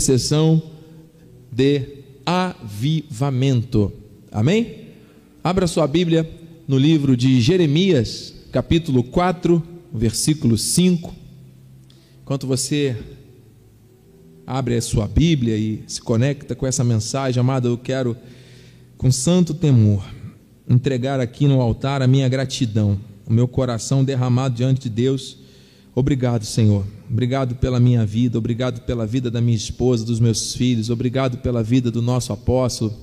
sessão de avivamento. Amém? Abra sua Bíblia no livro de Jeremias, capítulo 4, versículo 5. Enquanto você abre a sua Bíblia e se conecta com essa mensagem, amado, eu quero, com santo temor, entregar aqui no altar a minha gratidão, o meu coração derramado diante de Deus. Obrigado, Senhor. Obrigado pela minha vida, obrigado pela vida da minha esposa, dos meus filhos, obrigado pela vida do nosso apóstolo,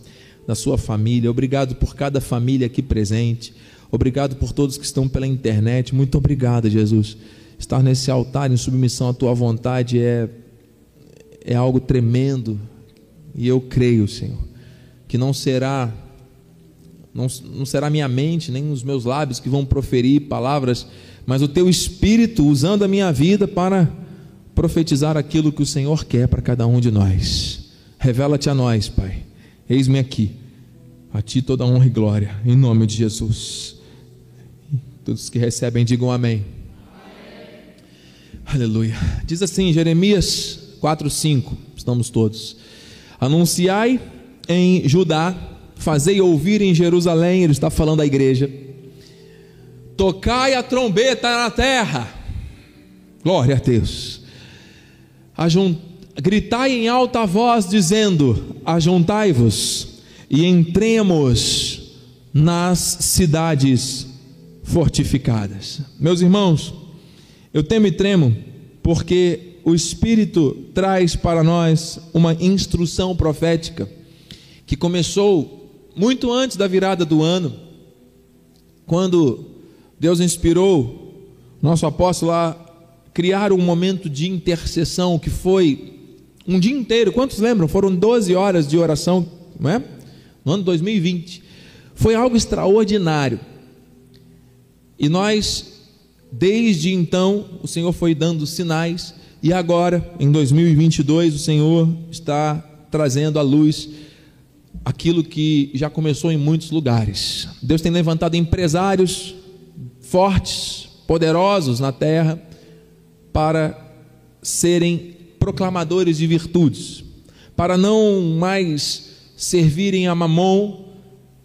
da sua família, obrigado por cada família aqui presente, obrigado por todos que estão pela internet. Muito obrigado, Jesus. Estar nesse altar em submissão à tua vontade é, é algo tremendo, e eu creio, Senhor, que não será não, não será minha mente, nem os meus lábios que vão proferir palavras, mas o teu espírito usando a minha vida para profetizar aquilo que o Senhor quer para cada um de nós. Revela-te a nós, Pai. Eis-me aqui. A ti toda honra e glória, em nome de Jesus. Todos que recebem, digam amém. amém. Aleluia. Diz assim, Jeremias 4:5. Estamos todos. Anunciai em Judá fazei ouvir em Jerusalém, ele está falando à igreja, tocai a trombeta na terra, glória a Deus, Ajunt, gritai em alta voz, dizendo: Ajuntai-vos e entremos nas cidades fortificadas. Meus irmãos, eu temo e tremo, porque o Espírito traz para nós uma instrução profética que começou muito antes da virada do ano, quando Deus inspirou nosso apóstolo a criar um momento de intercessão que foi um dia inteiro. Quantos lembram? Foram 12 horas de oração, não é? No ano 2020. Foi algo extraordinário. E nós, desde então, o Senhor foi dando sinais, e agora, em 2022, o Senhor está trazendo à luz aquilo que já começou em muitos lugares. Deus tem levantado empresários fortes, poderosos na terra, para serem proclamadores de virtudes, para não mais servirem a mamon,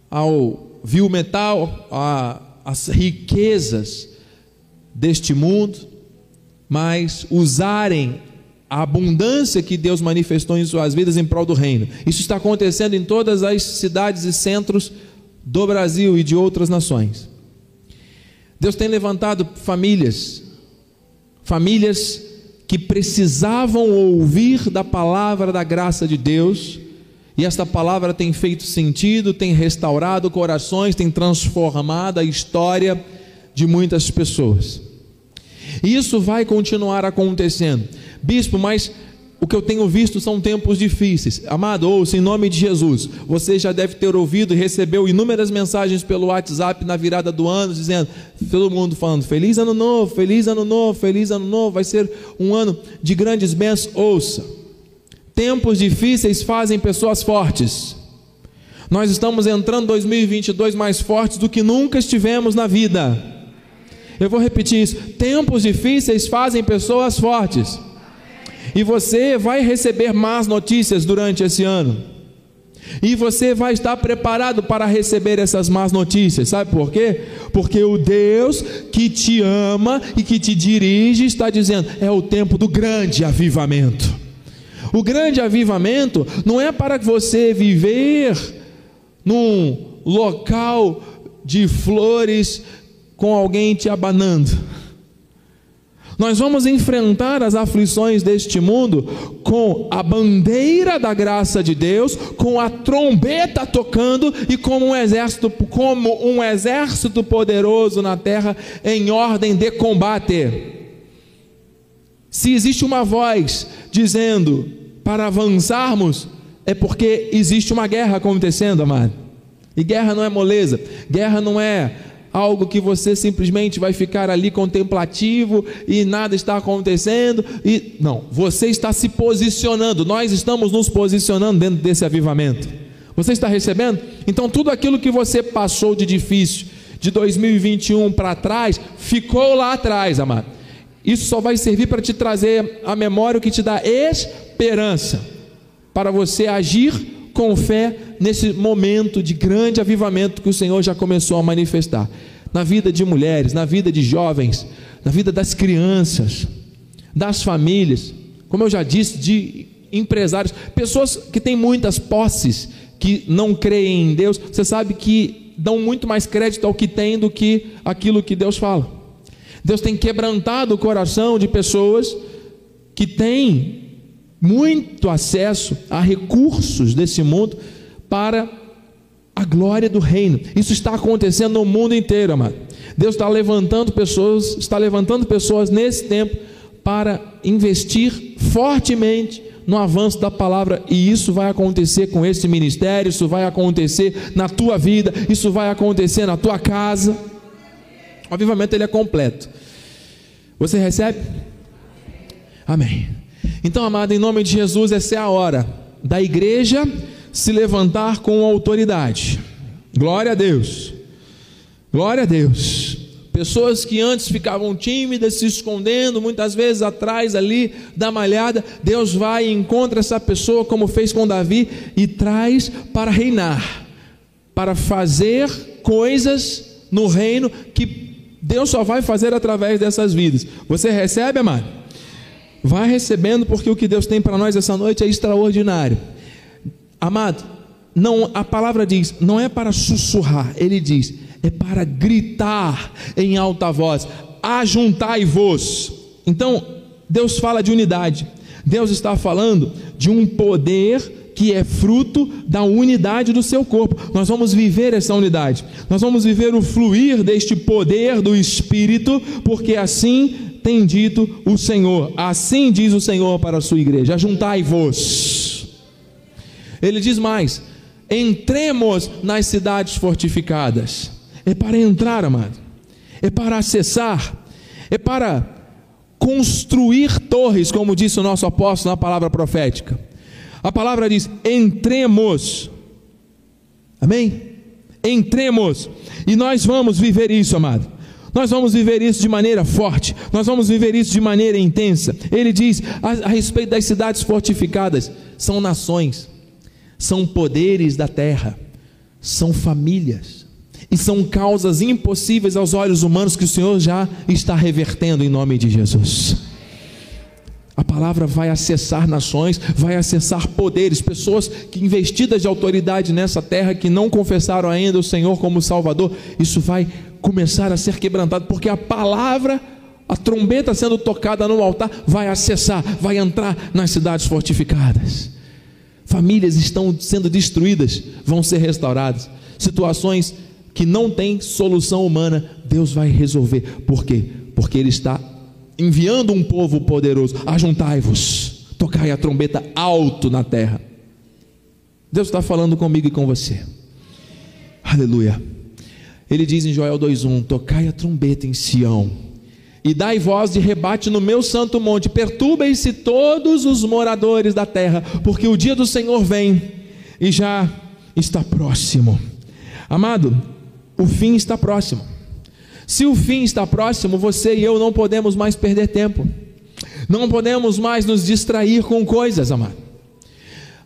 ao vil metal, às riquezas deste mundo, mas usarem a abundância que Deus manifestou em suas vidas em prol do reino. Isso está acontecendo em todas as cidades e centros do Brasil e de outras nações. Deus tem levantado famílias, famílias que precisavam ouvir da palavra da graça de Deus, e esta palavra tem feito sentido, tem restaurado corações, tem transformado a história de muitas pessoas. E isso vai continuar acontecendo. Bispo, mas o que eu tenho visto são tempos difíceis. Amado, ouça em nome de Jesus. Você já deve ter ouvido e recebeu inúmeras mensagens pelo WhatsApp na virada do ano, dizendo, todo mundo falando: Feliz ano novo, feliz ano novo, feliz ano novo. Vai ser um ano de grandes bênçãos. Ouça. Tempos difíceis fazem pessoas fortes. Nós estamos entrando 2022 mais fortes do que nunca estivemos na vida. Eu vou repetir isso. Tempos difíceis fazem pessoas fortes. E você vai receber más notícias durante esse ano. E você vai estar preparado para receber essas más notícias. Sabe por quê? Porque o Deus que te ama e que te dirige está dizendo: é o tempo do grande avivamento. O grande avivamento não é para você viver num local de flores com alguém te abanando. Nós vamos enfrentar as aflições deste mundo com a bandeira da graça de Deus, com a trombeta tocando e como um exército, como um exército poderoso na terra em ordem de combate. Se existe uma voz dizendo para avançarmos, é porque existe uma guerra acontecendo, amado. E guerra não é moleza, guerra não é algo que você simplesmente vai ficar ali contemplativo e nada está acontecendo e não, você está se posicionando. Nós estamos nos posicionando dentro desse avivamento. Você está recebendo? Então tudo aquilo que você passou de difícil de 2021 para trás, ficou lá atrás, amado. Isso só vai servir para te trazer a memória o que te dá esperança. para você agir com fé nesse momento de grande avivamento que o Senhor já começou a manifestar na vida de mulheres, na vida de jovens, na vida das crianças, das famílias, como eu já disse, de empresários, pessoas que têm muitas posses, que não creem em Deus, você sabe que dão muito mais crédito ao que tem do que aquilo que Deus fala. Deus tem quebrantado o coração de pessoas que têm muito acesso a recursos desse mundo para a glória do reino. Isso está acontecendo no mundo inteiro, amado. Deus está levantando pessoas, está levantando pessoas nesse tempo para investir fortemente no avanço da palavra, e isso vai acontecer com esse ministério, isso vai acontecer na tua vida, isso vai acontecer na tua casa. O avivamento ele é completo. Você recebe? Amém. Então, amado, em nome de Jesus, essa é a hora da igreja se levantar com autoridade. Glória a Deus. Glória a Deus. Pessoas que antes ficavam tímidas, se escondendo, muitas vezes atrás ali da malhada, Deus vai e encontra essa pessoa, como fez com Davi, e traz para reinar, para fazer coisas no reino que Deus só vai fazer através dessas vidas. Você recebe, amado? Vai recebendo, porque o que Deus tem para nós essa noite é extraordinário. Amado, não, a palavra diz, não é para sussurrar, ele diz, é para gritar em alta voz: ajuntai-vos. Então, Deus fala de unidade. Deus está falando de um poder que é fruto da unidade do seu corpo. Nós vamos viver essa unidade. Nós vamos viver o fluir deste poder do Espírito, porque assim tem dito o Senhor. Assim diz o Senhor para a sua igreja: Juntai-vos. Ele diz mais: entremos nas cidades fortificadas. É para entrar, amado. É para acessar. É para construir torres, como disse o nosso apóstolo na palavra profética. A palavra diz: entremos. Amém? Entremos. E nós vamos viver isso, amado. Nós vamos viver isso de maneira forte, nós vamos viver isso de maneira intensa. Ele diz a, a respeito das cidades fortificadas: são nações, são poderes da terra, são famílias, e são causas impossíveis aos olhos humanos que o Senhor já está revertendo em nome de Jesus. A palavra vai acessar nações, vai acessar poderes, pessoas que investidas de autoridade nessa terra que não confessaram ainda o Senhor como Salvador, isso vai começar a ser quebrantado, porque a palavra, a trombeta sendo tocada no altar, vai acessar, vai entrar nas cidades fortificadas. Famílias estão sendo destruídas, vão ser restauradas. Situações que não têm solução humana, Deus vai resolver. Por quê? Porque Ele está enviando um povo poderoso. Ajuntai-vos, tocai a trombeta alto na terra. Deus está falando comigo e com você. Aleluia. Ele diz em Joel 2:1: Tocai a trombeta em Sião, e dai voz de rebate no meu santo monte, perturbem-se todos os moradores da terra, porque o dia do Senhor vem e já está próximo. Amado, o fim está próximo. Se o fim está próximo, você e eu não podemos mais perder tempo. Não podemos mais nos distrair com coisas, amado.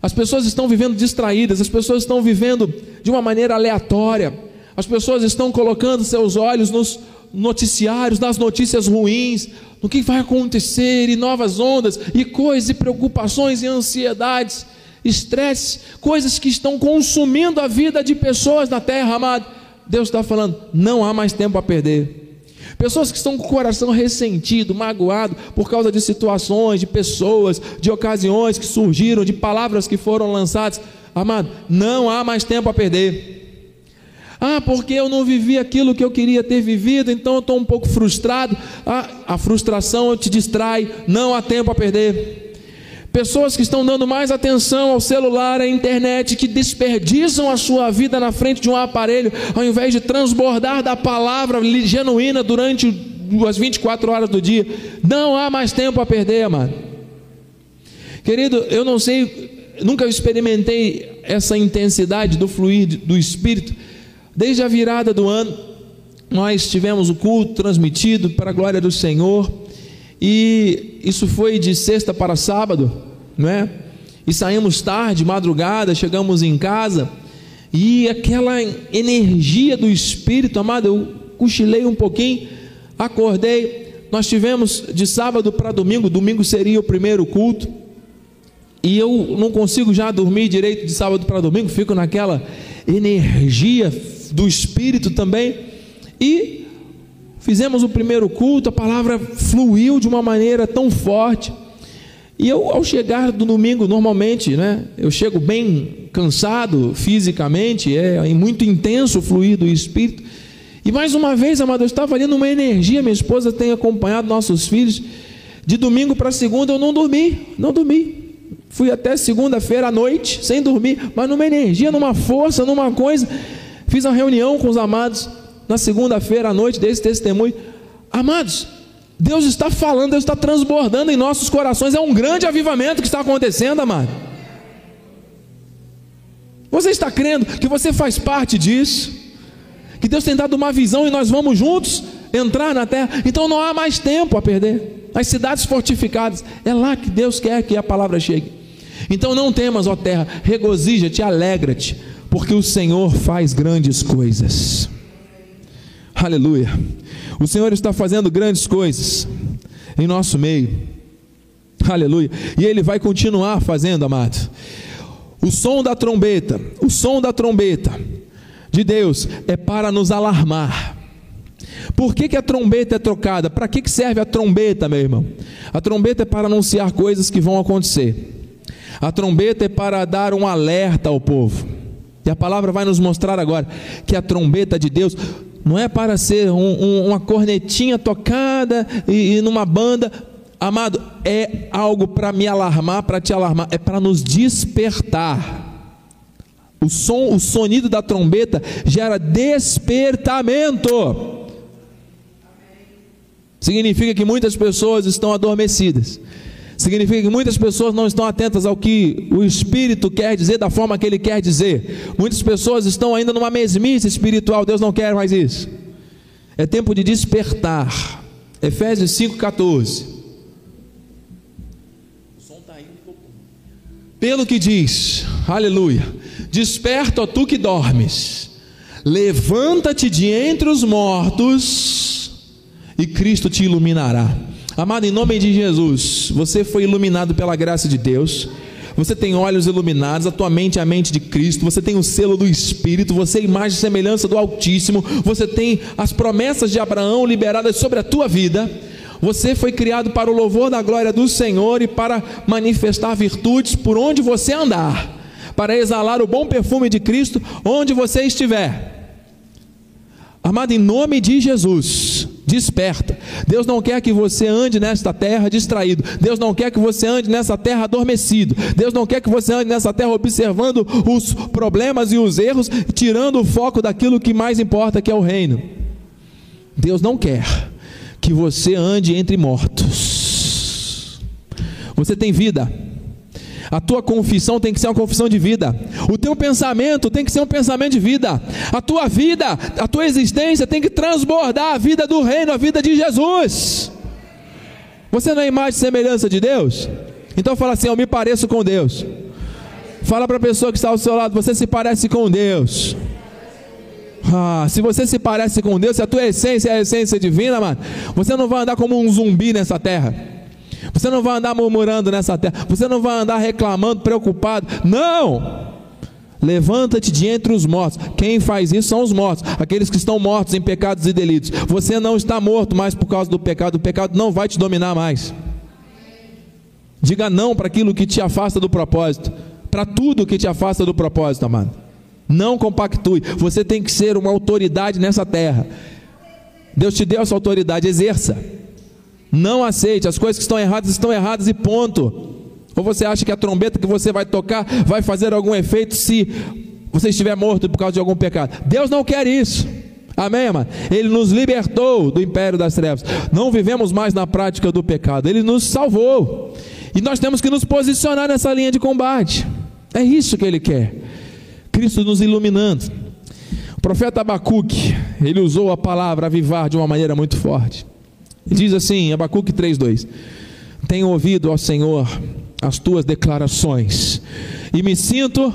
As pessoas estão vivendo distraídas, as pessoas estão vivendo de uma maneira aleatória, as pessoas estão colocando seus olhos nos noticiários, nas notícias ruins, no que vai acontecer, e novas ondas, e coisas, e preocupações, e ansiedades, estresse, coisas que estão consumindo a vida de pessoas na terra, amado. Deus está falando, não há mais tempo a perder. Pessoas que estão com o coração ressentido, magoado por causa de situações, de pessoas, de ocasiões que surgiram, de palavras que foram lançadas. Amado, não há mais tempo a perder. Ah, porque eu não vivi aquilo que eu queria ter vivido, então eu estou um pouco frustrado. Ah, a frustração te distrai, não há tempo a perder. Pessoas que estão dando mais atenção ao celular, à internet, que desperdiçam a sua vida na frente de um aparelho, ao invés de transbordar da palavra genuína durante as 24 horas do dia. Não há mais tempo a perder, mano. Querido, eu não sei, nunca experimentei essa intensidade do fluir do Espírito Desde a virada do ano, nós tivemos o culto transmitido para a glória do Senhor, e isso foi de sexta para sábado, não é? e saímos tarde, madrugada, chegamos em casa e aquela energia do Espírito, amado, eu cochilei um pouquinho, acordei. Nós tivemos de sábado para domingo, domingo seria o primeiro culto, e eu não consigo já dormir direito de sábado para domingo, fico naquela energia do Espírito também. E fizemos o primeiro culto, a palavra fluiu de uma maneira tão forte. E eu, ao chegar do domingo, normalmente, né, eu chego bem cansado fisicamente, é muito intenso o fluir do Espírito. E mais uma vez, amado, eu estava ali numa energia, minha esposa tem acompanhado nossos filhos. De domingo para segunda eu não dormi, não dormi. Fui até segunda-feira à noite, sem dormir, mas numa energia, numa força, numa coisa. Fiz uma reunião com os amados na segunda-feira à noite desse testemunho. Amados, Deus está falando, Deus está transbordando em nossos corações. É um grande avivamento que está acontecendo, amado. Você está crendo que você faz parte disso? Que Deus tem dado uma visão e nós vamos juntos entrar na terra. Então não há mais tempo a perder. As cidades fortificadas, é lá que Deus quer que a palavra chegue. Então não temas, ó terra, regozija-te, alegra-te, porque o Senhor faz grandes coisas. Aleluia. O Senhor está fazendo grandes coisas em nosso meio. Aleluia. E Ele vai continuar fazendo, amado. O som da trombeta, o som da trombeta de Deus é para nos alarmar. Por que, que a trombeta é trocada? Para que, que serve a trombeta, meu irmão? A trombeta é para anunciar coisas que vão acontecer. A trombeta é para dar um alerta ao povo. E a palavra vai nos mostrar agora que a trombeta de Deus não é para ser um, um, uma cornetinha tocada e, e numa banda. Amado, é algo para me alarmar, para te alarmar, é para nos despertar. O som, o sonido da trombeta gera despertamento. Significa que muitas pessoas estão adormecidas. Significa que muitas pessoas não estão atentas ao que o Espírito quer dizer da forma que ele quer dizer. Muitas pessoas estão ainda numa mesmice espiritual. Deus não quer mais isso. É tempo de despertar. Efésios 5,14. Pelo que diz, aleluia: Desperta, ó tu que dormes, levanta-te de entre os mortos, e Cristo te iluminará. Amado, em nome de Jesus, você foi iluminado pela graça de Deus. Você tem olhos iluminados, a tua mente é a mente de Cristo, você tem o selo do Espírito, você é imagem e semelhança do Altíssimo, você tem as promessas de Abraão liberadas sobre a tua vida. Você foi criado para o louvor da glória do Senhor e para manifestar virtudes por onde você andar, para exalar o bom perfume de Cristo onde você estiver. Amado, em nome de Jesus, desperta. Deus não quer que você ande nesta terra distraído. Deus não quer que você ande nessa terra adormecido. Deus não quer que você ande nessa terra observando os problemas e os erros, tirando o foco daquilo que mais importa, que é o reino. Deus não quer que você ande entre mortos. Você tem vida. A tua confissão tem que ser uma confissão de vida. O teu pensamento tem que ser um pensamento de vida. A tua vida, a tua existência tem que transbordar a vida do reino, a vida de Jesus. Você não é imagem e semelhança de Deus? Então fala assim: Eu me pareço com Deus. Fala para a pessoa que está ao seu lado: Você se parece com Deus. Ah, se você se parece com Deus, se a tua essência é a essência divina, mano, você não vai andar como um zumbi nessa terra. Você não vai andar murmurando nessa terra. Você não vai andar reclamando, preocupado. Não! Levanta-te de entre os mortos. Quem faz isso são os mortos, aqueles que estão mortos em pecados e delitos. Você não está morto mais por causa do pecado. O pecado não vai te dominar mais. Diga não para aquilo que te afasta do propósito, para tudo que te afasta do propósito, amado. Não compactue. Você tem que ser uma autoridade nessa terra. Deus te deu essa autoridade, exerça. Não aceite, as coisas que estão erradas estão erradas e ponto. Ou você acha que a trombeta que você vai tocar vai fazer algum efeito se você estiver morto por causa de algum pecado? Deus não quer isso. Amém, amado? Ele nos libertou do império das trevas. Não vivemos mais na prática do pecado. Ele nos salvou. E nós temos que nos posicionar nessa linha de combate. É isso que ele quer. Cristo nos iluminando. O profeta Abacuque, ele usou a palavra avivar de uma maneira muito forte. Diz assim, Abacuque 3:2: Tenho ouvido, ó Senhor, as tuas declarações e me sinto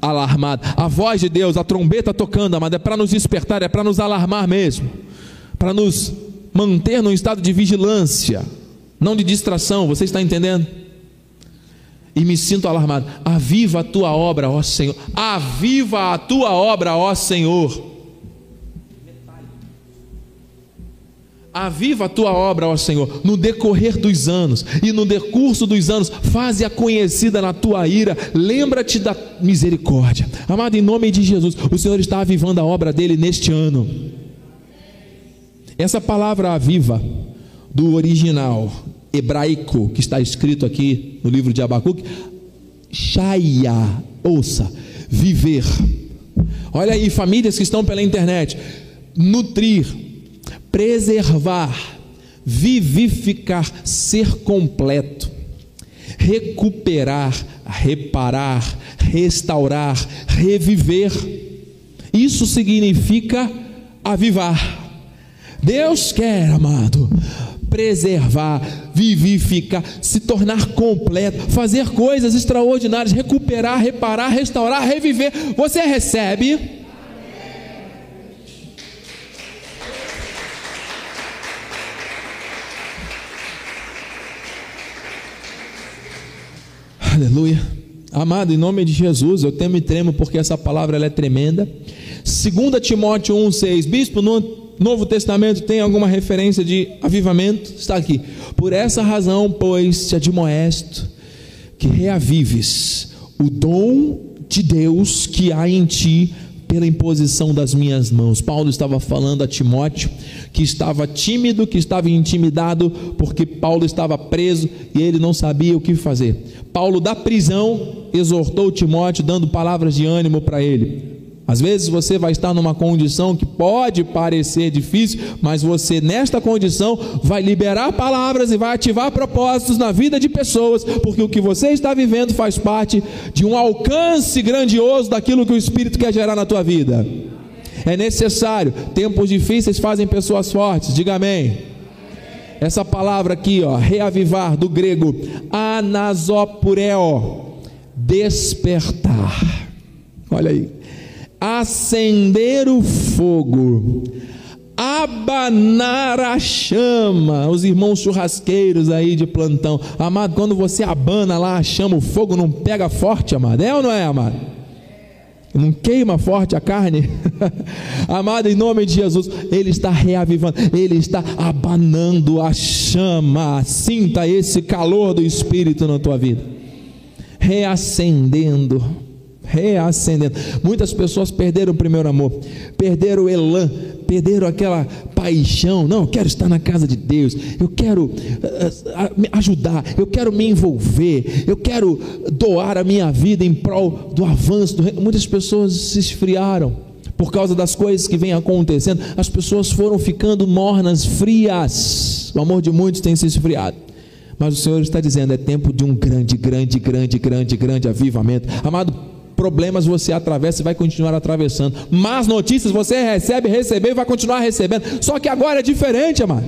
alarmado. A voz de Deus, a trombeta tocando, amado, é para nos despertar, é para nos alarmar mesmo, para nos manter num estado de vigilância, não de distração. Você está entendendo? E me sinto alarmado. Aviva a tua obra, ó Senhor. Aviva a tua obra, ó Senhor. Aviva a tua obra, ó Senhor, no decorrer dos anos, e no decurso dos anos, faze-a conhecida na tua ira, lembra-te da misericórdia. Amado, em nome de Jesus, o Senhor está avivando a obra dele neste ano. Essa palavra aviva, do original hebraico, que está escrito aqui no livro de Abacuque, Shaya, ouça, viver. Olha aí, famílias que estão pela internet, nutrir, preservar, vivificar, ser completo, recuperar, reparar, restaurar, reviver. Isso significa avivar. Deus quer, amado, preservar, vivificar, se tornar completo, fazer coisas extraordinárias, recuperar, reparar, restaurar, reviver. Você recebe? Aleluia. Amado, em nome de Jesus, eu temo e tremo porque essa palavra ela é tremenda. 2 Timóteo 1,6, Bispo, no Novo Testamento tem alguma referência de avivamento? Está aqui. Por essa razão, pois, te admoesto que reavives o dom de Deus que há em ti pela imposição das minhas mãos. Paulo estava falando a Timóteo que estava tímido, que estava intimidado, porque Paulo estava preso e ele não sabia o que fazer. Paulo, da prisão, exortou Timóteo, dando palavras de ânimo para ele. Às vezes você vai estar numa condição que pode parecer difícil, mas você, nesta condição, vai liberar palavras e vai ativar propósitos na vida de pessoas, porque o que você está vivendo faz parte de um alcance grandioso daquilo que o Espírito quer gerar na tua vida. É necessário, tempos difíceis fazem pessoas fortes, diga amém. Essa palavra aqui, ó, reavivar, do grego anasopureo, despertar. Olha aí acender o fogo, abanar a chama. Os irmãos churrasqueiros aí de plantão, amado, quando você abana lá a chama, o fogo não pega forte, amado, é ou não é, amado? Não queima forte a carne, amado, em nome de Jesus, Ele está reavivando, Ele está abanando a chama. Sinta esse calor do Espírito na tua vida, reacendendo reacendendo. Muitas pessoas perderam o primeiro amor, perderam o elan, perderam aquela paixão. Não, eu quero estar na casa de Deus, eu quero uh, ajudar, eu quero me envolver, eu quero doar a minha vida em prol do avanço. Muitas pessoas se esfriaram por causa das coisas que vêm acontecendo. As pessoas foram ficando mornas, frias. O amor de muitos tem se esfriado. Mas o Senhor está dizendo: é tempo de um grande, grande, grande, grande, grande avivamento. Amado, problemas você atravessa e vai continuar atravessando. Más notícias você recebe, recebeu e vai continuar recebendo. Só que agora é diferente, amado.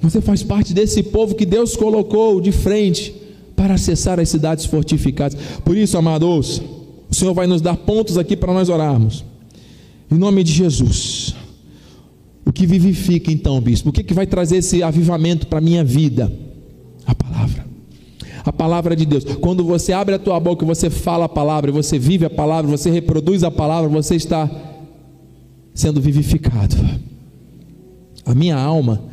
Você faz parte desse povo que Deus colocou de frente para acessar as cidades fortificadas. Por isso, amados, o Senhor vai nos dar pontos aqui para nós orarmos. Em nome de Jesus. O que vivifica então, bispo? O que, que vai trazer esse avivamento para a minha vida? A palavra de Deus. Quando você abre a tua boca, você fala a palavra, você vive a palavra, você reproduz a palavra, você está sendo vivificado. A minha alma,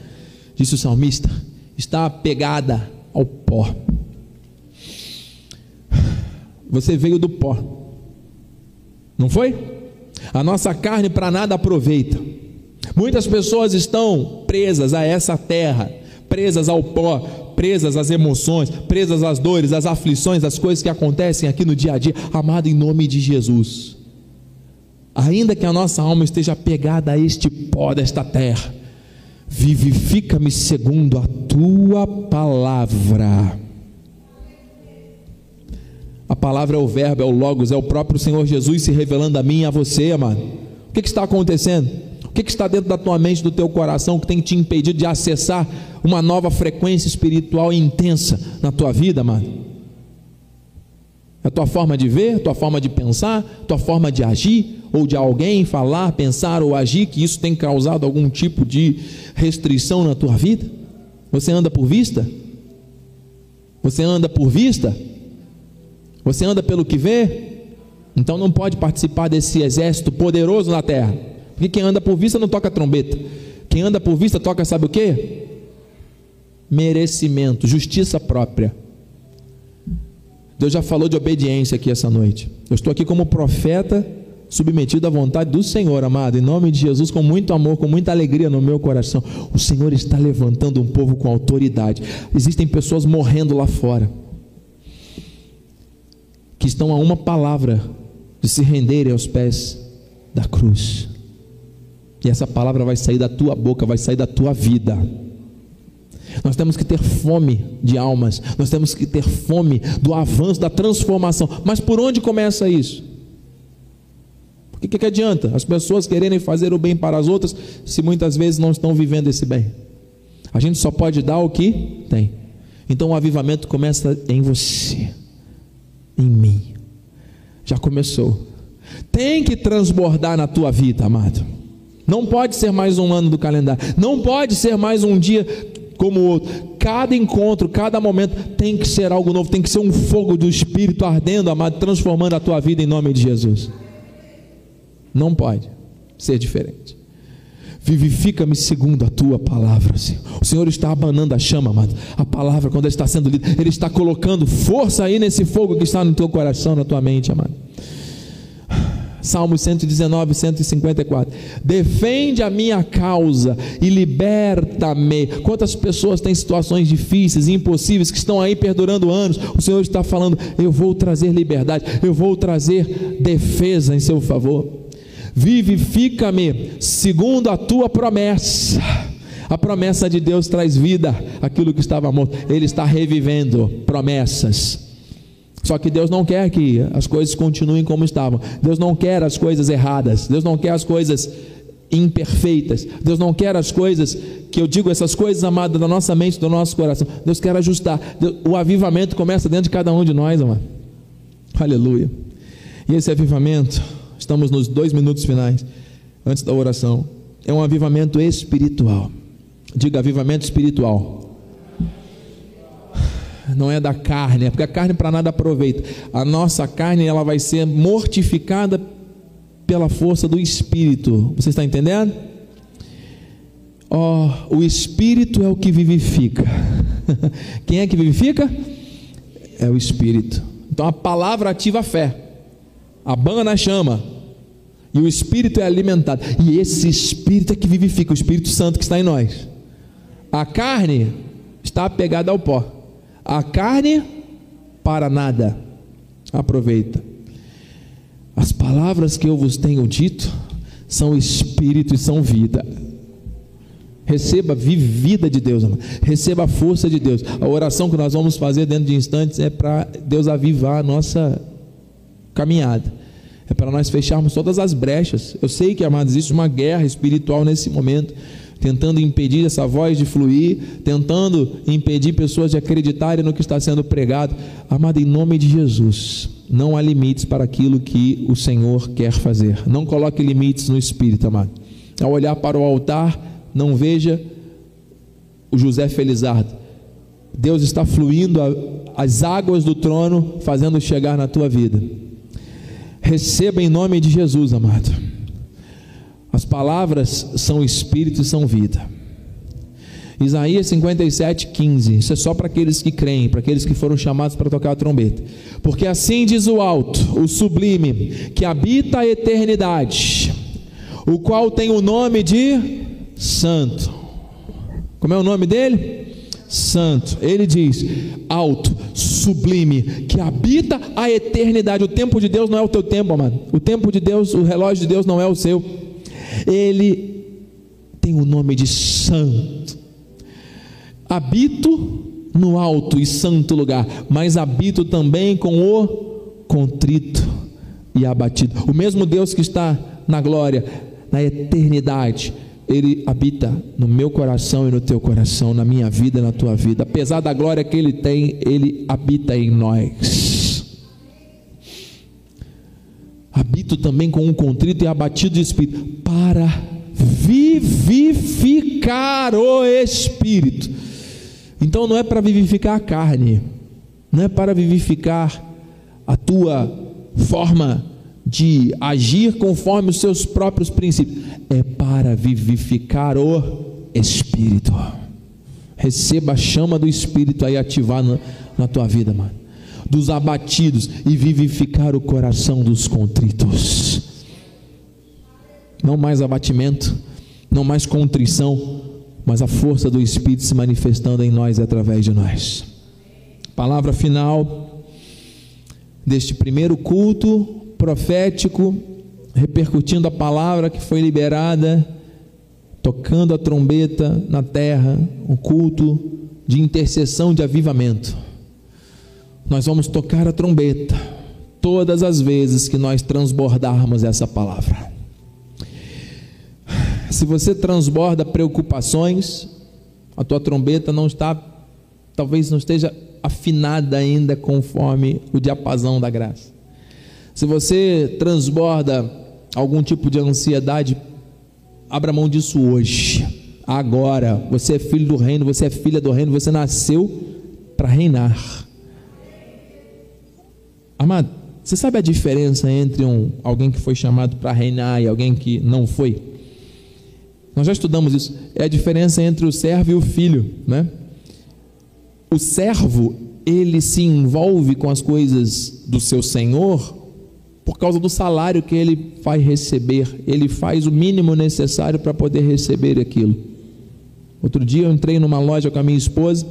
disse o salmista, está apegada ao pó. Você veio do pó, não foi? A nossa carne para nada aproveita. Muitas pessoas estão presas a essa terra, presas ao pó, presas às emoções, presas às dores, às aflições, às coisas que acontecem aqui no dia a dia, amado em nome de Jesus. Ainda que a nossa alma esteja pegada a este pó desta terra, vivifica-me segundo a tua palavra. A palavra é o verbo, é o Logos, é o próprio Senhor Jesus se revelando a mim e a você, amado. O que, que está acontecendo? O que, que está dentro da tua mente, do teu coração, que tem te impedido de acessar uma nova frequência espiritual intensa na tua vida, amado? A tua forma de ver, a tua forma de pensar, a tua forma de agir, ou de alguém falar, pensar ou agir, que isso tem causado algum tipo de restrição na tua vida? Você anda por vista? Você anda por vista? Você anda pelo que vê? Então não pode participar desse exército poderoso na terra. Porque quem anda por vista não toca trombeta. Quem anda por vista toca, sabe o que? Merecimento, justiça própria. Deus já falou de obediência aqui essa noite. Eu estou aqui como profeta, submetido à vontade do Senhor, amado, em nome de Jesus, com muito amor, com muita alegria no meu coração. O Senhor está levantando um povo com autoridade. Existem pessoas morrendo lá fora, que estão a uma palavra de se renderem aos pés da cruz. E essa palavra vai sair da tua boca, vai sair da tua vida. Nós temos que ter fome de almas, nós temos que ter fome do avanço, da transformação. Mas por onde começa isso? O que, que adianta as pessoas quererem fazer o bem para as outras se muitas vezes não estão vivendo esse bem? A gente só pode dar o que tem. Então o avivamento começa em você, em mim. Já começou. Tem que transbordar na tua vida, amado. Não pode ser mais um ano do calendário. Não pode ser mais um dia como o outro. Cada encontro, cada momento tem que ser algo novo, tem que ser um fogo do Espírito ardendo, amado, transformando a tua vida em nome de Jesus. Não pode ser diferente. Vivifica-me segundo a tua palavra, Senhor. O Senhor está abanando a chama, amado. A palavra, quando está sendo lida, Ele está colocando força aí nesse fogo que está no teu coração, na tua mente, amado. Salmos 119, 154. Defende a minha causa e liberta-me. Quantas pessoas têm situações difíceis impossíveis que estão aí perdurando anos? O Senhor está falando: eu vou trazer liberdade, eu vou trazer defesa em seu favor. Vivifica-me segundo a tua promessa. A promessa de Deus traz vida aquilo que estava morto. Ele está revivendo promessas. Só que Deus não quer que as coisas continuem como estavam. Deus não quer as coisas erradas. Deus não quer as coisas imperfeitas. Deus não quer as coisas que eu digo, essas coisas amadas da nossa mente, do nosso coração. Deus quer ajustar. O avivamento começa dentro de cada um de nós, amado. Aleluia. E esse avivamento, estamos nos dois minutos finais, antes da oração, é um avivamento espiritual. Diga avivamento espiritual não é da carne, é porque a carne para nada aproveita. A nossa carne ela vai ser mortificada pela força do Espírito. Você está entendendo? Ó, oh, o Espírito é o que vivifica. Quem é que vivifica? É o Espírito. Então a palavra ativa a fé, abana na chama, e o Espírito é alimentado. E esse Espírito é que vivifica, o Espírito Santo que está em nós. A carne está apegada ao pó. A carne para nada aproveita. As palavras que eu vos tenho dito são espírito e são vida. Receba vida de Deus, receba a força de Deus. A oração que nós vamos fazer dentro de instantes é para Deus avivar a nossa caminhada. É para nós fecharmos todas as brechas. Eu sei que, amados, existe uma guerra espiritual nesse momento tentando impedir essa voz de fluir, tentando impedir pessoas de acreditarem no que está sendo pregado. Amado, em nome de Jesus, não há limites para aquilo que o Senhor quer fazer. Não coloque limites no espírito, amado. Ao olhar para o altar, não veja o José Felizardo. Deus está fluindo as águas do trono, fazendo chegar na tua vida. Receba em nome de Jesus, amado. As palavras são espírito e são vida. Isaías 57, 15. Isso é só para aqueles que creem, para aqueles que foram chamados para tocar a trombeta. Porque assim diz o alto, o sublime, que habita a eternidade, o qual tem o nome de Santo. Como é o nome dele? Santo. Ele diz: alto, sublime, que habita a eternidade. O tempo de Deus não é o teu tempo, amado. O tempo de Deus, o relógio de Deus não é o seu. Ele tem o nome de Santo. Habito no alto e santo lugar, mas habito também com o contrito e abatido. O mesmo Deus que está na glória, na eternidade, ele habita no meu coração e no teu coração, na minha vida e na tua vida. Apesar da glória que ele tem, ele habita em nós. Habito também com um contrito e abatido de espírito, para vivificar o espírito. Então não é para vivificar a carne, não é para vivificar a tua forma de agir conforme os seus próprios princípios, é para vivificar o Espírito. Receba a chama do Espírito aí ativar na, na tua vida, mano. Dos abatidos e vivificar o coração dos contritos. Não mais abatimento, não mais contrição, mas a força do Espírito se manifestando em nós e através de nós. Palavra final deste primeiro culto profético, repercutindo a palavra que foi liberada, tocando a trombeta na terra, um culto de intercessão de avivamento. Nós vamos tocar a trombeta todas as vezes que nós transbordarmos essa palavra. Se você transborda preocupações, a tua trombeta não está, talvez não esteja afinada ainda conforme o diapasão da graça. Se você transborda algum tipo de ansiedade, abra mão disso hoje, agora. Você é filho do reino, você é filha do reino, você nasceu para reinar. Amado, você sabe a diferença entre um, alguém que foi chamado para reinar e alguém que não foi? Nós já estudamos isso. É a diferença entre o servo e o filho, né? O servo, ele se envolve com as coisas do seu senhor por causa do salário que ele vai receber. Ele faz o mínimo necessário para poder receber aquilo. Outro dia eu entrei numa loja com a minha esposa,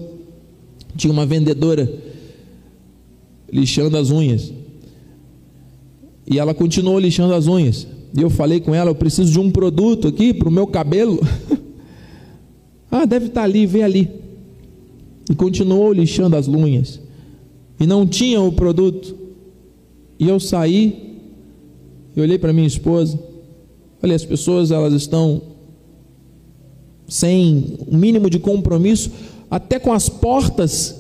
tinha uma vendedora lixando as unhas. E ela continuou lixando as unhas. E eu falei com ela: Eu preciso de um produto aqui para o meu cabelo. ah, deve estar tá ali, vem ali. E continuou lixando as unhas. E não tinha o produto. E eu saí, eu olhei para minha esposa, olha, as pessoas elas estão sem o mínimo de compromisso, até com as portas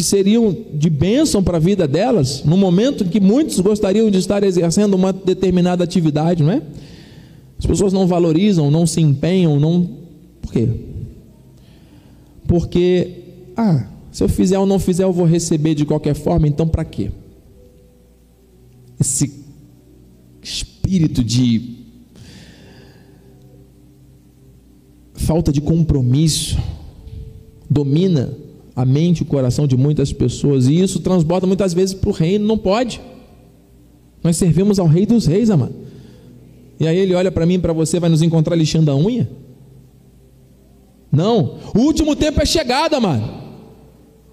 que seriam de bênção para a vida delas, no momento em que muitos gostariam de estar exercendo uma determinada atividade, não é? As pessoas não valorizam, não se empenham, não. Por quê? Porque, ah, se eu fizer ou não fizer, eu vou receber de qualquer forma, então para quê? esse espírito de falta de compromisso domina a mente o coração de muitas pessoas e isso transborda muitas vezes para o reino, não pode. Nós servimos ao Rei dos Reis, amado. E aí ele olha para mim e para você, vai nos encontrar lixando a unha? Não, o último tempo é chegado, amado.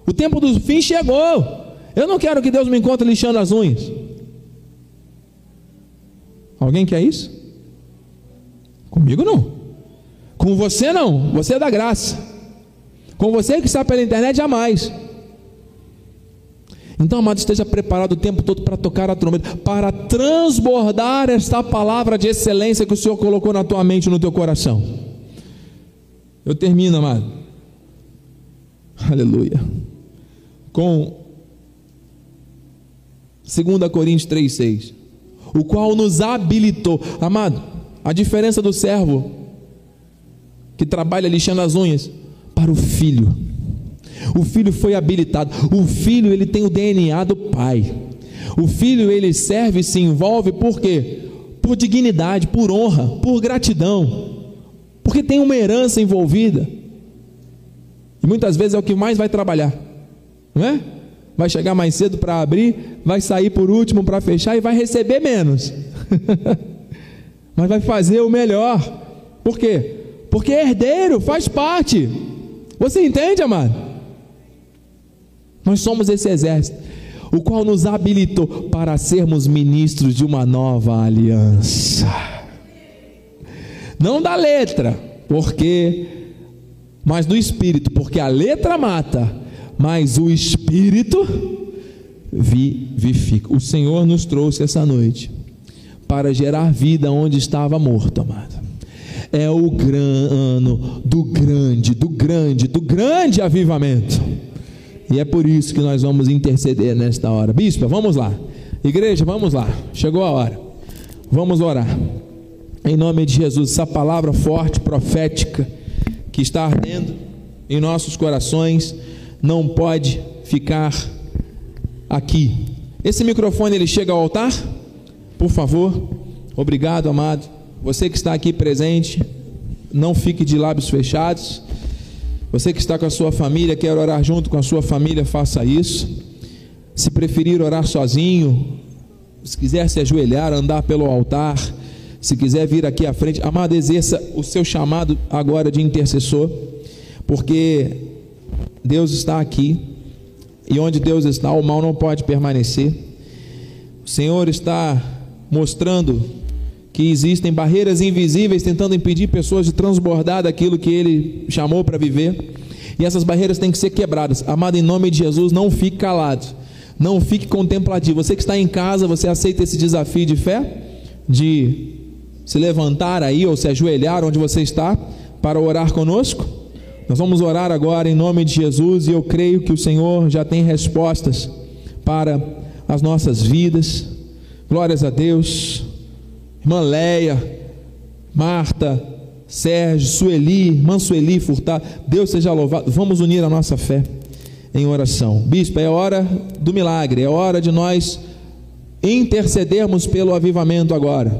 O tempo do fim chegou. Eu não quero que Deus me encontre lixando as unhas. Alguém quer isso? Comigo não. Com você não. Você é da graça. Com você que está pela internet, jamais. Então, amado, esteja preparado o tempo todo para tocar a trombeta, para transbordar esta palavra de excelência que o Senhor colocou na tua mente, no teu coração. Eu termino, amado. Aleluia. Com 2 Coríntios 3,6 o qual nos habilitou. Amado, a diferença do servo que trabalha lixando as unhas para o filho. O filho foi habilitado. O filho ele tem o DNA do pai. O filho ele serve e se envolve por quê? Por dignidade, por honra, por gratidão. Porque tem uma herança envolvida. E muitas vezes é o que mais vai trabalhar. Não é? vai chegar mais cedo para abrir, vai sair por último para fechar e vai receber menos. Mas vai fazer o melhor. Por quê? Porque é herdeiro faz parte. Você entende, amado? Nós somos esse exército, o qual nos habilitou para sermos ministros de uma nova aliança. Não da letra, porque mas do espírito, porque a letra mata, mas o Espírito vivifica. O Senhor nos trouxe essa noite para gerar vida onde estava morto, amado. é o gran, ano do grande, grande, do grande avivamento. E é por isso que nós vamos interceder nesta hora. Bispa, vamos lá. Igreja, vamos lá. Chegou a hora. Vamos orar. Em nome de Jesus, essa palavra forte, profética, que está ardendo em nossos corações, não pode ficar aqui. Esse microfone ele chega ao altar? Por favor. Obrigado, amado. Você que está aqui presente, não fique de lábios fechados. Você que está com a sua família, quer orar junto com a sua família, faça isso. Se preferir orar sozinho, se quiser se ajoelhar, andar pelo altar, se quiser vir aqui à frente, amado, exerça o seu chamado agora de intercessor, porque Deus está aqui, e onde Deus está, o mal não pode permanecer. O Senhor está mostrando que existem barreiras invisíveis tentando impedir pessoas de transbordar daquilo que Ele chamou para viver. E essas barreiras têm que ser quebradas. Amado, em nome de Jesus, não fique calado. Não fique contemplativo. Você que está em casa, você aceita esse desafio de fé? De se levantar aí ou se ajoelhar onde você está para orar conosco? Nós vamos orar agora em nome de Jesus e eu creio que o Senhor já tem respostas para as nossas vidas. Glórias a Deus irmã Leia, Marta, Sérgio, Sueli, irmã Sueli Furtado, Deus seja louvado. Vamos unir a nossa fé em oração. Bispo, é hora do milagre, é hora de nós intercedermos pelo avivamento agora.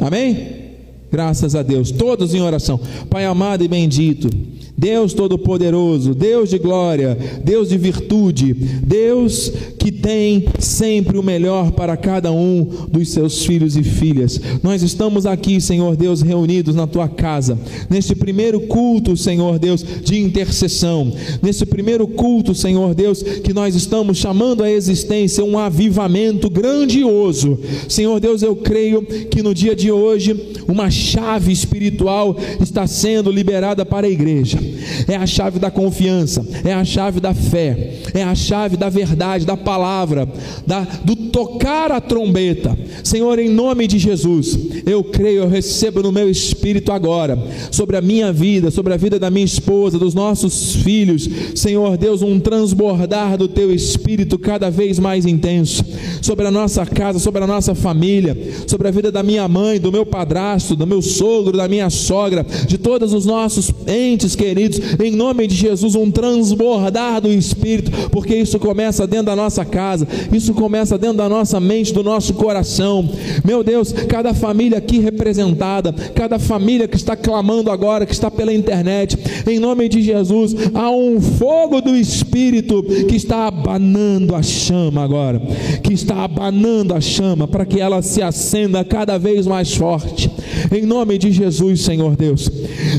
Amém? Graças a Deus, todos em oração. Pai amado e bendito, Deus Todo-Poderoso, Deus de glória, Deus de virtude, Deus que tem sempre o melhor para cada um dos seus filhos e filhas. Nós estamos aqui, Senhor Deus, reunidos na tua casa, neste primeiro culto, Senhor Deus, de intercessão, nesse primeiro culto, Senhor Deus, que nós estamos chamando à existência um avivamento grandioso. Senhor Deus, eu creio que no dia de hoje uma chave espiritual está sendo liberada para a igreja é a chave da confiança, é a chave da fé, é a chave da verdade, da palavra, da, do tocar a trombeta. Senhor, em nome de Jesus, eu creio, eu recebo no meu espírito agora, sobre a minha vida, sobre a vida da minha esposa, dos nossos filhos, Senhor Deus, um transbordar do teu espírito cada vez mais intenso, sobre a nossa casa, sobre a nossa família, sobre a vida da minha mãe, do meu padrasto, do meu sogro, da minha sogra, de todos os nossos entes queridos queridos, em nome de Jesus, um transbordar do Espírito, porque isso começa dentro da nossa casa, isso começa dentro da nossa mente, do nosso coração. Meu Deus, cada família aqui representada, cada família que está clamando agora, que está pela internet, em nome de Jesus, há um fogo do Espírito que está abanando a chama agora, que está abanando a chama para que ela se acenda cada vez mais forte. Em nome de Jesus, Senhor Deus.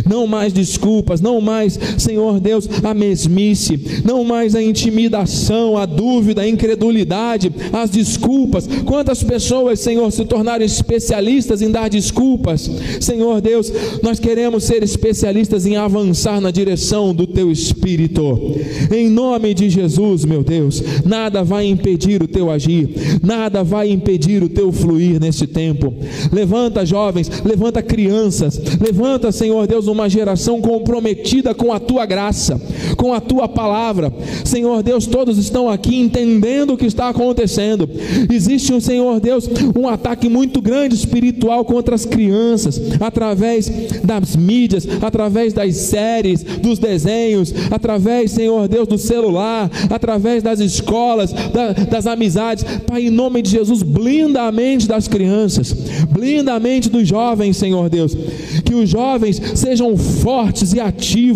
Não mais desculpas, não mais, Senhor Deus, a mesmice, não mais a intimidação, a dúvida, a incredulidade, as desculpas. Quantas pessoas, Senhor, se tornaram especialistas em dar desculpas? Senhor Deus, nós queremos ser especialistas em avançar na direção do teu espírito. Em nome de Jesus, meu Deus, nada vai impedir o teu agir, nada vai impedir o teu fluir nesse tempo. Levanta, jovens, levanta crianças, levanta, Senhor Deus, uma geração comprometida com a tua graça, com a tua palavra. Senhor Deus, todos estão aqui entendendo o que está acontecendo. Existe um Senhor Deus, um ataque muito grande espiritual contra as crianças, através das mídias, através das séries, dos desenhos, através, Senhor Deus, do celular, através das escolas, da, das amizades. Pai, em nome de Jesus, blinda a mente das crianças, blinda a mente dos jovens, Senhor Deus. Que os jovens sejam fortes e ativos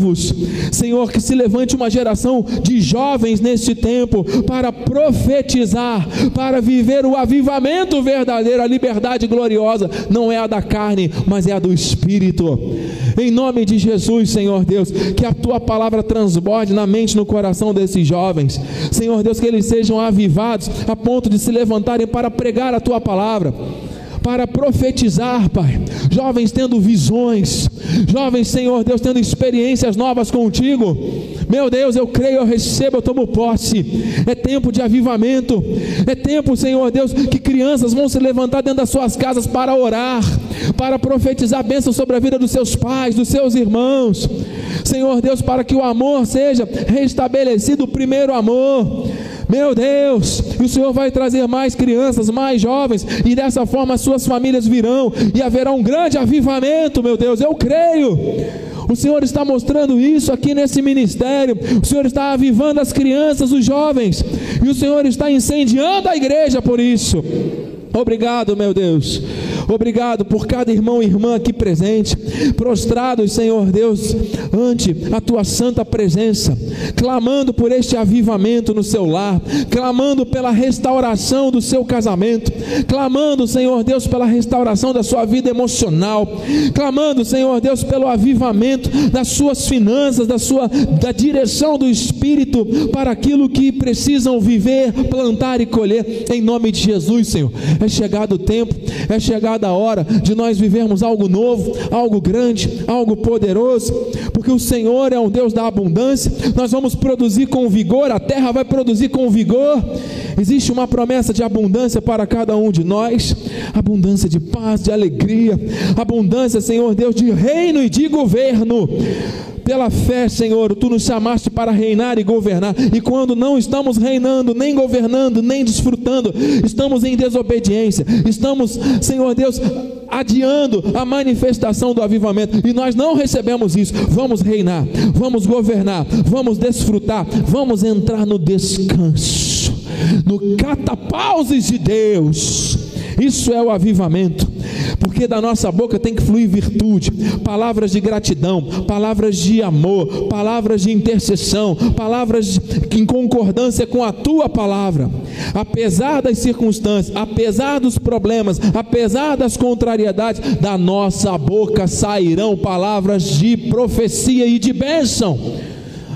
Senhor, que se levante uma geração de jovens neste tempo para profetizar, para viver o avivamento verdadeiro, a liberdade gloriosa, não é a da carne, mas é a do Espírito. Em nome de Jesus, Senhor Deus, que a tua palavra transborde na mente e no coração desses jovens. Senhor Deus, que eles sejam avivados a ponto de se levantarem para pregar a tua palavra para profetizar, Pai. Jovens tendo visões, jovens, Senhor Deus, tendo experiências novas contigo. Meu Deus, eu creio, eu recebo, eu tomo posse. É tempo de avivamento. É tempo, Senhor Deus, que crianças vão se levantar dentro das suas casas para orar, para profetizar bênção sobre a vida dos seus pais, dos seus irmãos. Senhor Deus, para que o amor seja restabelecido, o primeiro amor. Meu Deus, e o Senhor vai trazer mais crianças, mais jovens, e dessa forma as suas famílias virão, e haverá um grande avivamento, meu Deus, eu creio. O Senhor está mostrando isso aqui nesse ministério. O Senhor está avivando as crianças, os jovens, e o Senhor está incendiando a igreja por isso. Obrigado, meu Deus. Obrigado por cada irmão e irmã aqui presente, prostrados, Senhor Deus, ante a tua santa presença, clamando por este avivamento no seu lar, clamando pela restauração do seu casamento, clamando, Senhor Deus, pela restauração da sua vida emocional, clamando, Senhor Deus, pelo avivamento das suas finanças, da sua da direção do espírito para aquilo que precisam viver, plantar e colher em nome de Jesus, Senhor. É chegado o tempo, é chegada a hora de nós vivermos algo novo, algo grande, algo poderoso, porque o Senhor é um Deus da abundância. Nós vamos produzir com vigor, a terra vai produzir com vigor. Existe uma promessa de abundância para cada um de nós, abundância de paz, de alegria, abundância, Senhor Deus, de reino e de governo pela fé, Senhor, tu nos chamaste para reinar e governar, e quando não estamos reinando, nem governando, nem desfrutando, estamos em desobediência, estamos, Senhor Deus, adiando a manifestação do avivamento, e nós não recebemos isso. Vamos reinar, vamos governar, vamos desfrutar, vamos entrar no descanso, no catapauses de Deus. Isso é o avivamento porque da nossa boca tem que fluir virtude, palavras de gratidão, palavras de amor, palavras de intercessão, palavras em concordância com a tua palavra. Apesar das circunstâncias, apesar dos problemas, apesar das contrariedades, da nossa boca sairão palavras de profecia e de bênção.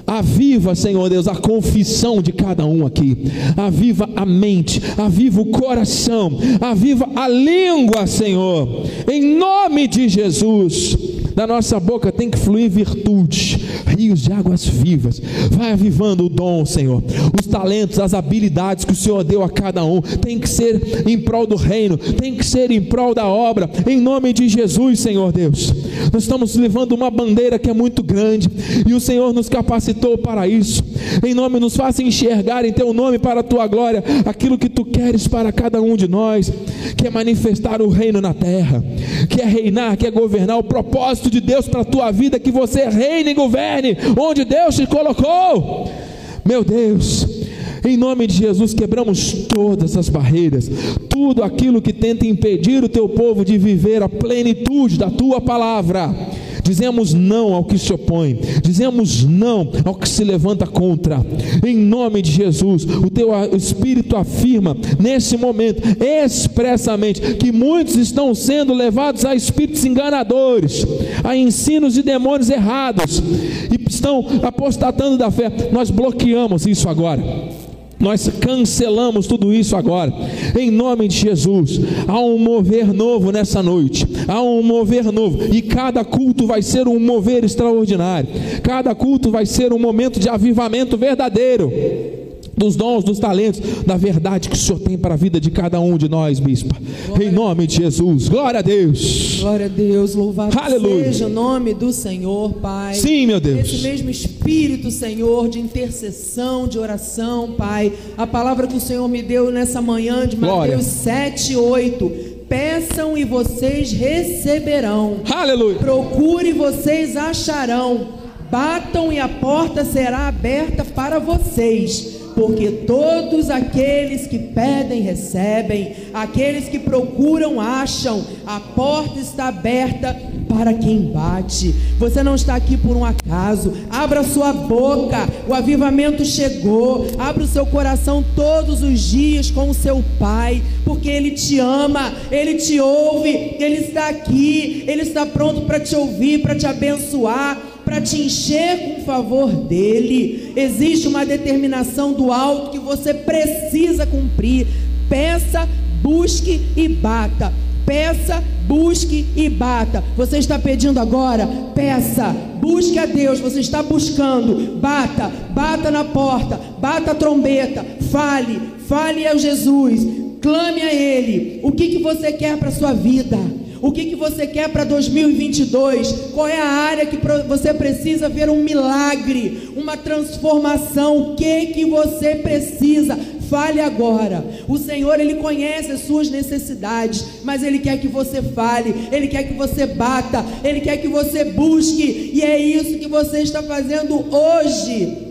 Aviva, Senhor Deus, a confissão de cada um aqui. Aviva a mente, aviva o coração, aviva a língua, Senhor. Em nome de Jesus. Da nossa boca tem que fluir virtude, rios de águas vivas. Vai avivando o dom, Senhor. Os talentos, as habilidades que o Senhor deu a cada um, tem que ser em prol do reino, tem que ser em prol da obra. Em nome de Jesus, Senhor Deus. Nós estamos levando uma bandeira que é muito grande e o Senhor nos capacitou para isso. Em nome, nos faça enxergar em Teu nome para a Tua glória aquilo que Tu queres para cada um de nós, que é manifestar o reino na terra, que é reinar, que é governar o propósito de Deus para a tua vida, que você reine e governe onde Deus te colocou. Meu Deus, em nome de Jesus, quebramos todas as barreiras, tudo aquilo que tenta impedir o teu povo de viver a plenitude da tua palavra dizemos não ao que se opõe, dizemos não ao que se levanta contra, em nome de Jesus. O teu Espírito afirma nesse momento, expressamente, que muitos estão sendo levados a espíritos enganadores, a ensinos de demônios errados, e estão apostatando da fé. Nós bloqueamos isso agora. Nós cancelamos tudo isso agora, em nome de Jesus. Há um mover novo nessa noite, há um mover novo, e cada culto vai ser um mover extraordinário, cada culto vai ser um momento de avivamento verdadeiro dos dons, dos talentos, da verdade que o Senhor tem para a vida de cada um de nós, bispa. Glória em nome de Jesus. Glória a Deus. Glória a Deus. Louvado Aleluia. seja o nome do Senhor, Pai. Sim, meu Deus. Esse mesmo espírito, Senhor, de intercessão, de oração, Pai. A palavra que o Senhor me deu nessa manhã de Mateus Glória. 7, 8 peçam e vocês receberão. Aleluia. Procure e vocês acharão. Batam e a porta será aberta para vocês porque todos aqueles que pedem recebem, aqueles que procuram acham, a porta está aberta para quem bate. Você não está aqui por um acaso. Abra sua boca, o avivamento chegou. Abra o seu coração todos os dias com o seu Pai, porque Ele te ama, Ele te ouve, Ele está aqui, Ele está pronto para te ouvir, para te abençoar para te encher com o favor dele. Existe uma determinação do alto que você precisa cumprir. Peça, busque e bata. Peça, busque e bata. Você está pedindo agora? Peça, busque a Deus. Você está buscando, bata, bata na porta, bata a trombeta, fale, fale a Jesus, clame a Ele. O que, que você quer para a sua vida? O que, que você quer para 2022? Qual é a área que você precisa ver um milagre, uma transformação? O que que você precisa? Fale agora. O Senhor, Ele conhece as suas necessidades, mas Ele quer que você fale, Ele quer que você bata, Ele quer que você busque, e é isso que você está fazendo hoje.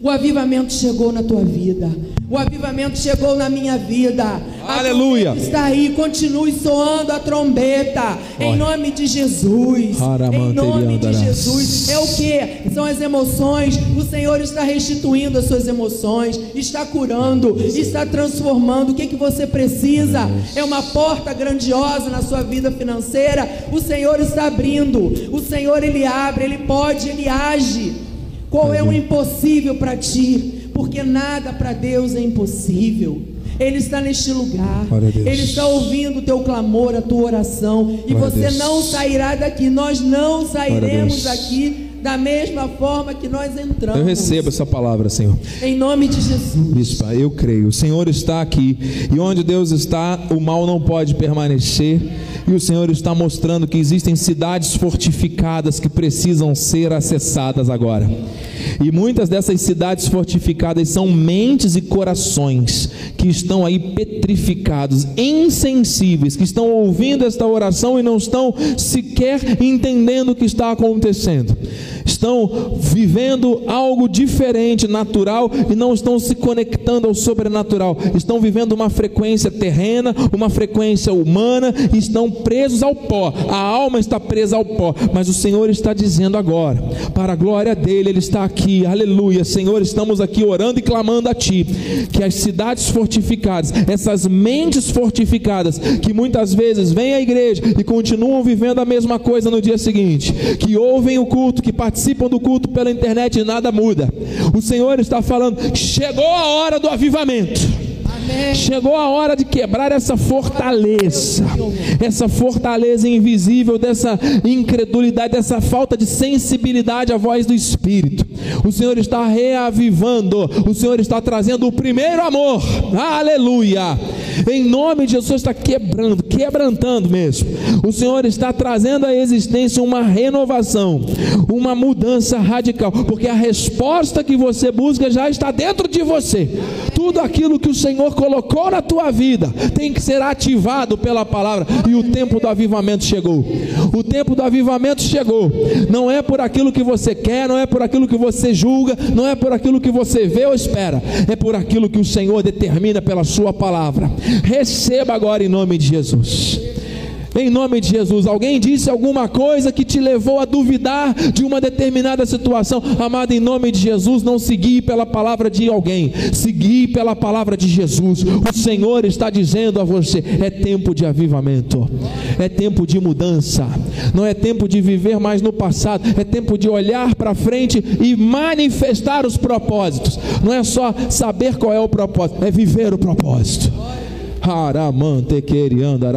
O avivamento chegou na tua vida. O avivamento chegou na minha vida. Aleluia. Está aí, continue soando a trombeta. Em nome de Jesus. Em nome de Jesus. É o que? São as emoções. O Senhor está restituindo as suas emoções, está curando, está transformando. O que que você precisa? É uma porta grandiosa na sua vida financeira. O Senhor está abrindo. O Senhor ele abre, ele pode, ele age. Qual é o impossível para ti? Porque nada para Deus é impossível. Ele está neste lugar. Ele está ouvindo o teu clamor, a tua oração. E você não sairá daqui. Nós não sairemos daqui da mesma forma que nós entramos. Eu recebo essa palavra, Senhor. Em nome de Jesus. Bispa, eu creio. O Senhor está aqui. E onde Deus está, o mal não pode permanecer. E o Senhor está mostrando que existem cidades fortificadas que precisam ser acessadas agora. E muitas dessas cidades fortificadas são mentes e corações que estão aí petrificados, insensíveis, que estão ouvindo esta oração e não estão sequer entendendo o que está acontecendo estão vivendo algo diferente, natural, e não estão se conectando ao sobrenatural, estão vivendo uma frequência terrena, uma frequência humana, e estão presos ao pó, a alma está presa ao pó, mas o Senhor está dizendo agora, para a glória dele, Ele está aqui, aleluia, Senhor, estamos aqui orando e clamando a Ti, que as cidades fortificadas, essas mentes fortificadas, que muitas vezes vêm à igreja e continuam vivendo a mesma coisa no dia seguinte, que ouvem o culto, que participam participam do culto pela internet nada muda. O Senhor está falando: chegou a hora do avivamento. Chegou a hora de quebrar essa fortaleza, essa fortaleza invisível, dessa incredulidade, dessa falta de sensibilidade à voz do Espírito. O Senhor está reavivando, o Senhor está trazendo o primeiro amor, aleluia. Em nome de Jesus, está quebrando, quebrantando mesmo. O Senhor está trazendo à existência uma renovação, uma mudança radical, porque a resposta que você busca já está dentro de você. Tudo aquilo que o Senhor colocou na tua vida tem que ser ativado pela palavra. E o tempo do avivamento chegou. O tempo do avivamento chegou. Não é por aquilo que você quer, não é por aquilo que você julga, não é por aquilo que você vê ou espera. É por aquilo que o Senhor determina pela sua palavra. Receba agora em nome de Jesus. Em nome de Jesus, alguém disse alguma coisa que te levou a duvidar de uma determinada situação, amado, em nome de Jesus, não seguir pela palavra de alguém, seguir pela palavra de Jesus. O Senhor está dizendo a você: é tempo de avivamento, é tempo de mudança, não é tempo de viver mais no passado, é tempo de olhar para frente e manifestar os propósitos. Não é só saber qual é o propósito, é viver o propósito.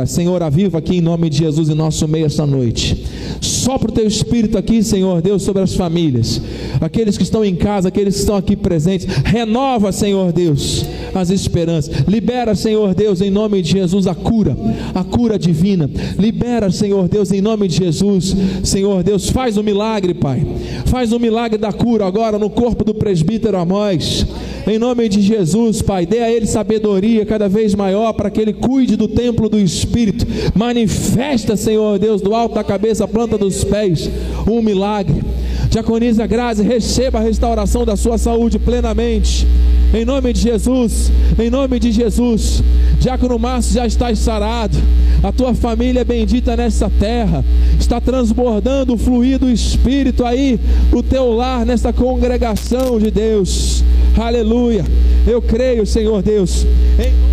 Senhor, aviva aqui em nome de Jesus em nosso meio esta noite. Sopra o teu espírito aqui, Senhor Deus, sobre as famílias, aqueles que estão em casa, aqueles que estão aqui presentes. Renova, Senhor Deus, as esperanças. Libera, Senhor Deus, em nome de Jesus, a cura, a cura divina. Libera, Senhor Deus, em nome de Jesus. Senhor Deus, faz o um milagre, Pai. Faz o um milagre da cura agora no corpo do presbítero Amós. Em nome de Jesus, Pai, dê a ele sabedoria cada vez maior para que ele cuide do templo do Espírito. Manifesta, Senhor Deus, do alto da cabeça, planta dos pés, um milagre. Diaconisa Grazi, receba a restauração da sua saúde plenamente. Em nome de Jesus, em nome de Jesus. Diácono Márcio já está sarado. A tua família é bendita nessa terra. Está transbordando o fluir do Espírito aí, o teu lar, nessa congregação de Deus. Aleluia. Eu creio, Senhor Deus. Em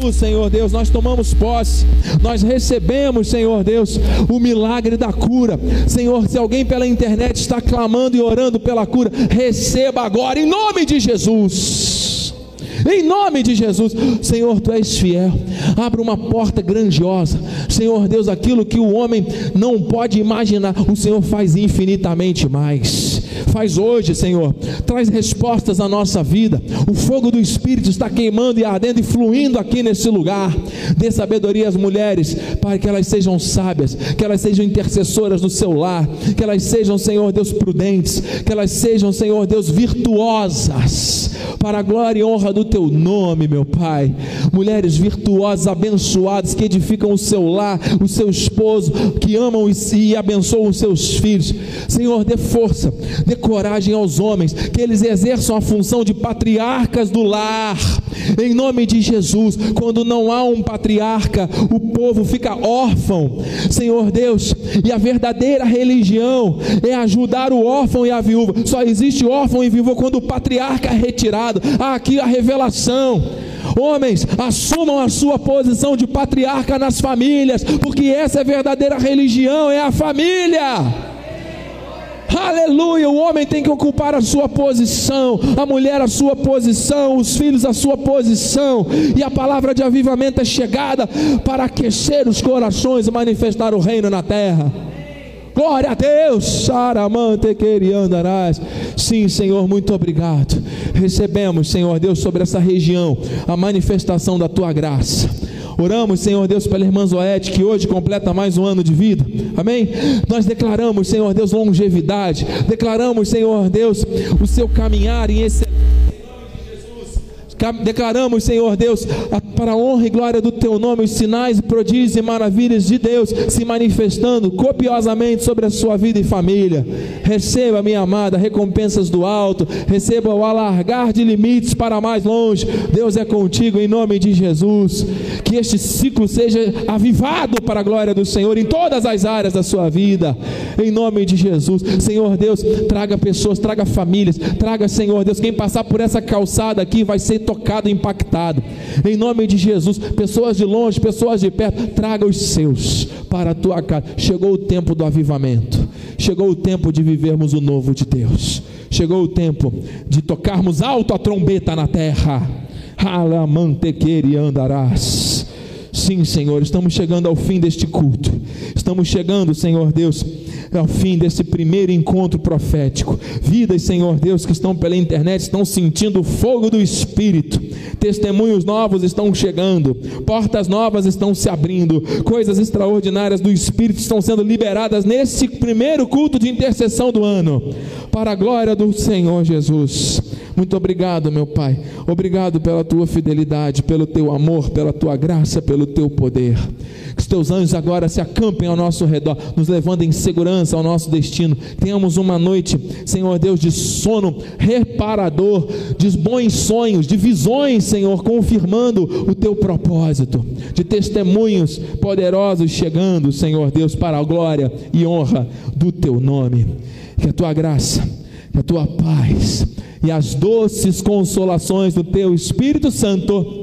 Jesus, Senhor Deus, nós tomamos posse, nós recebemos, Senhor Deus, o milagre da cura. Senhor, se alguém pela internet está clamando e orando pela cura, receba agora, em nome de Jesus. Em nome de Jesus, Senhor, tu és fiel. Abra uma porta grandiosa. Senhor Deus, aquilo que o homem não pode imaginar, o Senhor faz infinitamente mais. Faz hoje, Senhor. Traz respostas à nossa vida. O fogo do Espírito está queimando e ardendo e fluindo aqui nesse lugar. Dê sabedoria às mulheres, para que elas sejam sábias, que elas sejam intercessoras no seu lar, que elas sejam, Senhor Deus, prudentes, que elas sejam, Senhor Deus, virtuosas, para a glória e honra do teu nome, meu Pai. Mulheres virtuosas, abençoadas, que edificam o seu lar, o seu esposo, que amam e abençoam os seus filhos. Senhor, dê força, dê coragem aos homens, que eles exerçam a função de patriarcas do lar, em nome de Jesus. Quando não há um patriarca, o povo fica órfão, Senhor Deus, e a verdadeira religião é ajudar o órfão e a viúva. Só existe órfão e viúva quando o patriarca é retirado. Há aqui a revelação. Homens, assumam a sua posição de patriarca nas famílias, porque essa é a verdadeira religião, é a família. Aleluia! O homem tem que ocupar a sua posição, a mulher a sua posição, os filhos a sua posição, e a palavra de avivamento é chegada para aquecer os corações e manifestar o reino na terra. Glória a Deus, Saramante andarás. Sim, Senhor, muito obrigado. Recebemos, Senhor Deus, sobre essa região a manifestação da tua graça Oramos, Senhor Deus, pela irmã Zoete, que hoje completa mais um ano de vida. Amém? Nós declaramos, Senhor Deus, longevidade. Declaramos, Senhor Deus, o seu caminhar em excelência Declaramos, Senhor Deus, para a honra e glória do Teu nome, os sinais, prodígios e maravilhas de Deus se manifestando copiosamente sobre a sua vida e família. Receba, minha amada, recompensas do alto, receba o alargar de limites para mais longe. Deus é contigo em nome de Jesus. Que este ciclo seja avivado para a glória do Senhor em todas as áreas da sua vida, em nome de Jesus. Senhor Deus, traga pessoas, traga famílias, traga, Senhor Deus, quem passar por essa calçada aqui vai ser tocado, impactado. Em nome de Jesus, pessoas de longe, pessoas de perto, traga os seus para a tua casa. Chegou o tempo do avivamento. Chegou o tempo de vivermos o novo de Deus. Chegou o tempo de tocarmos alto a trombeta na terra. Alamantequeri andarás. Sim, Senhor, estamos chegando ao fim deste culto. Estamos chegando, Senhor Deus, ao fim desse primeiro encontro profético. Vidas, Senhor Deus, que estão pela internet, estão sentindo o fogo do Espírito. Testemunhos novos estão chegando, portas novas estão se abrindo, coisas extraordinárias do Espírito estão sendo liberadas nesse primeiro culto de intercessão do ano, para a glória do Senhor Jesus. Muito obrigado, meu Pai. Obrigado pela tua fidelidade, pelo teu amor, pela tua graça, pelo teu poder. Que os teus anjos agora se acampem ao nosso redor, nos levando em segurança ao nosso destino. Tenhamos uma noite, Senhor Deus, de sono reparador, de bons sonhos, de visões, Senhor, confirmando o teu propósito, de testemunhos poderosos chegando, Senhor Deus, para a glória e honra do teu nome. Que a tua graça, que a tua paz e as doces consolações do teu Espírito Santo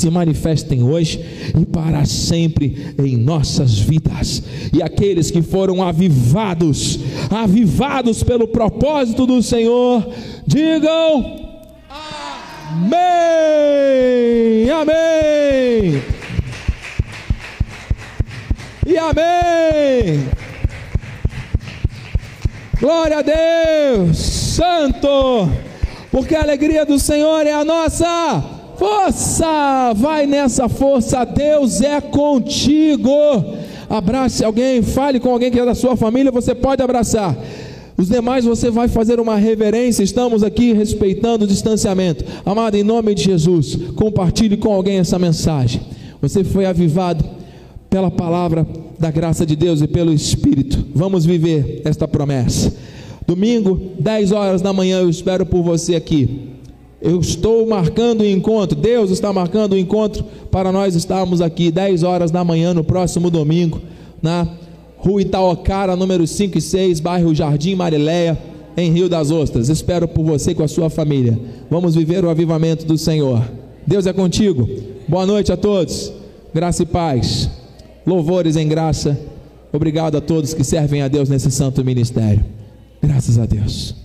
se manifestem hoje e para sempre em nossas vidas. E aqueles que foram avivados, avivados pelo propósito do Senhor, digam Amém! Amém! E amém! Glória a Deus! Santo! Porque a alegria do Senhor é a nossa Força! Vai nessa força, Deus é contigo. Abrace alguém, fale com alguém que é da sua família, você pode abraçar. Os demais você vai fazer uma reverência. Estamos aqui respeitando o distanciamento. Amado, em nome de Jesus, compartilhe com alguém essa mensagem. Você foi avivado pela palavra da graça de Deus e pelo Espírito. Vamos viver esta promessa. Domingo, 10 horas da manhã, eu espero por você aqui. Eu estou marcando um encontro, Deus está marcando um encontro para nós estarmos aqui 10 horas da manhã no próximo domingo, na Rua Itaocara, número 5 e 6, bairro Jardim Marileia, em Rio das Ostras. Espero por você com a sua família. Vamos viver o avivamento do Senhor. Deus é contigo. Boa noite a todos. Graça e paz. Louvores em graça. Obrigado a todos que servem a Deus nesse santo ministério. Graças a Deus.